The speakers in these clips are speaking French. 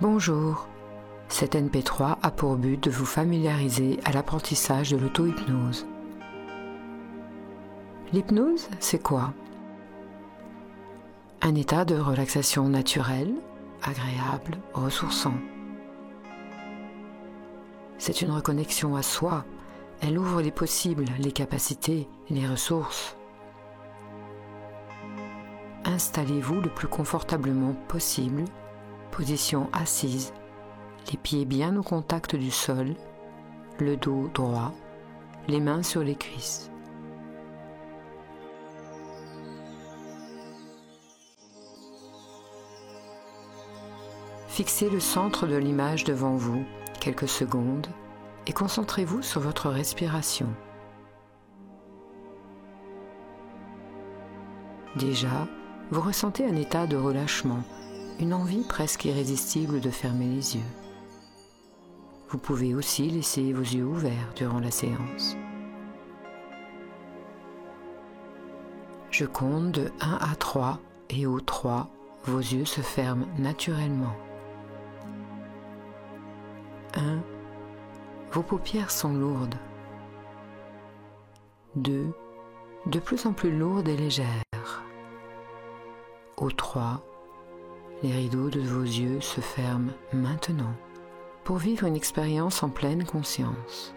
Bonjour. Cet NP3 a pour but de vous familiariser à l'apprentissage de l'auto-hypnose. L'hypnose, c'est quoi? Un état de relaxation naturel, agréable, ressourçant. C'est une reconnexion à soi. Elle ouvre les possibles, les capacités, les ressources. Installez-vous le plus confortablement possible, position assise, les pieds bien au contact du sol, le dos droit, les mains sur les cuisses. Fixez le centre de l'image devant vous quelques secondes et concentrez-vous sur votre respiration. Déjà, vous ressentez un état de relâchement, une envie presque irrésistible de fermer les yeux. Vous pouvez aussi laisser vos yeux ouverts durant la séance. Je compte de 1 à 3 et au 3, vos yeux se ferment naturellement. 1. Vos paupières sont lourdes. 2. De plus en plus lourdes et légères. Au 3. Les rideaux de vos yeux se ferment maintenant pour vivre une expérience en pleine conscience.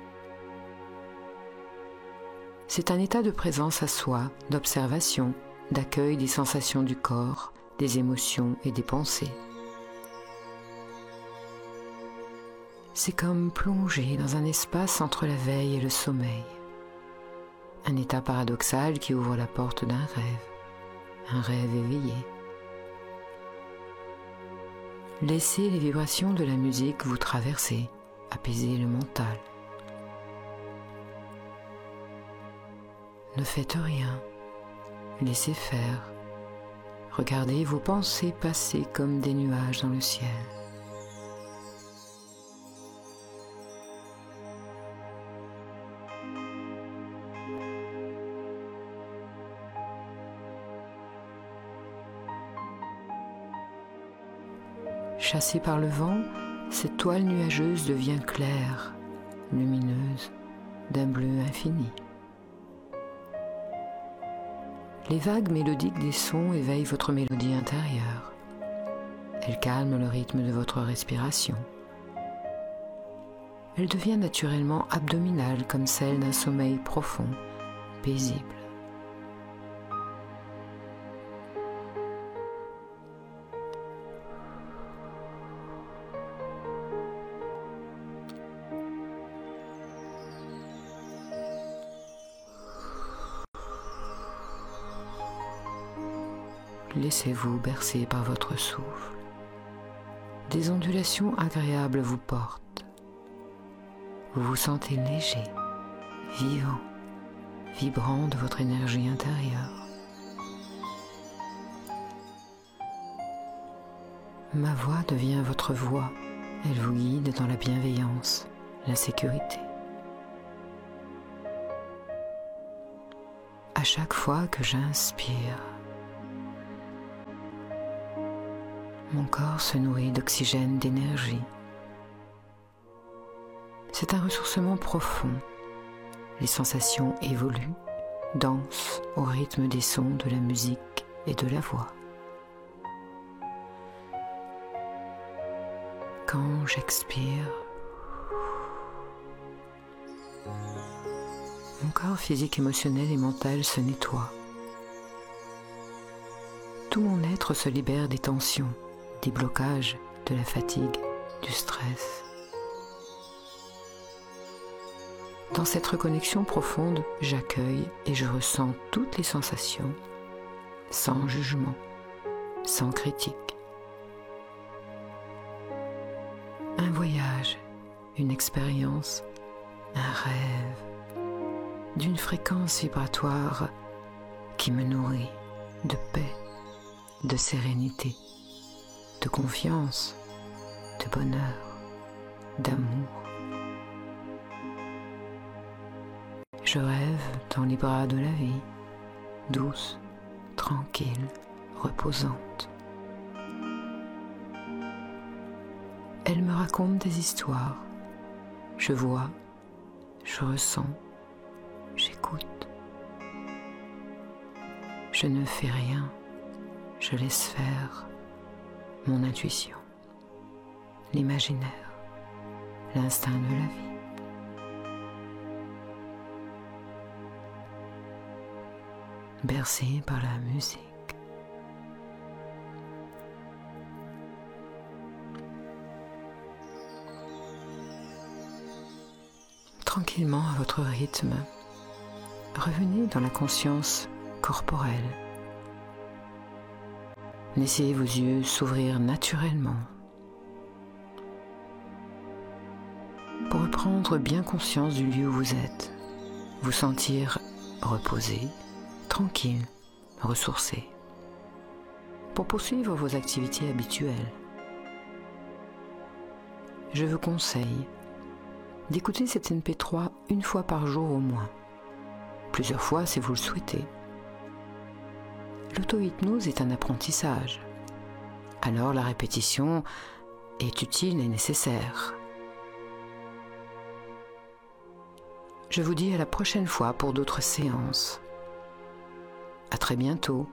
C'est un état de présence à soi, d'observation, d'accueil des sensations du corps, des émotions et des pensées. C'est comme plonger dans un espace entre la veille et le sommeil. Un état paradoxal qui ouvre la porte d'un rêve, un rêve éveillé. Laissez les vibrations de la musique vous traverser, apaiser le mental. Ne faites rien, laissez faire. Regardez vos pensées passer comme des nuages dans le ciel. Chassée par le vent, cette toile nuageuse devient claire, lumineuse, d'un bleu infini. Les vagues mélodiques des sons éveillent votre mélodie intérieure. Elles calment le rythme de votre respiration. Elle devient naturellement abdominale comme celle d'un sommeil profond, paisible. Laissez-vous bercer par votre souffle. Des ondulations agréables vous portent. Vous vous sentez léger, vivant, vibrant de votre énergie intérieure. Ma voix devient votre voix. Elle vous guide dans la bienveillance, la sécurité. À chaque fois que j'inspire, Mon corps se nourrit d'oxygène, d'énergie. C'est un ressourcement profond. Les sensations évoluent, dansent au rythme des sons de la musique et de la voix. Quand j'expire, mon corps physique, émotionnel et mental se nettoie. Tout mon être se libère des tensions, des blocages, de la fatigue, du stress. Dans cette reconnexion profonde, j'accueille et je ressens toutes les sensations, sans jugement, sans critique. Un voyage, une expérience, un rêve, d'une fréquence vibratoire qui me nourrit de paix, de sérénité de confiance, de bonheur, d'amour. Je rêve dans les bras de la vie, douce, tranquille, reposante. Elle me raconte des histoires. Je vois, je ressens, j'écoute. Je ne fais rien, je laisse faire mon intuition, l'imaginaire, l'instinct de la vie. bercé par la musique. Tranquillement à votre rythme, revenez dans la conscience corporelle. Laissez vos yeux s'ouvrir naturellement pour reprendre bien conscience du lieu où vous êtes, vous sentir reposé, tranquille, ressourcé, pour poursuivre vos activités habituelles. Je vous conseille d'écouter cette MP3 une fois par jour au moins, plusieurs fois si vous le souhaitez. L'auto-hypnose est un apprentissage, alors la répétition est utile et nécessaire. Je vous dis à la prochaine fois pour d'autres séances. À très bientôt.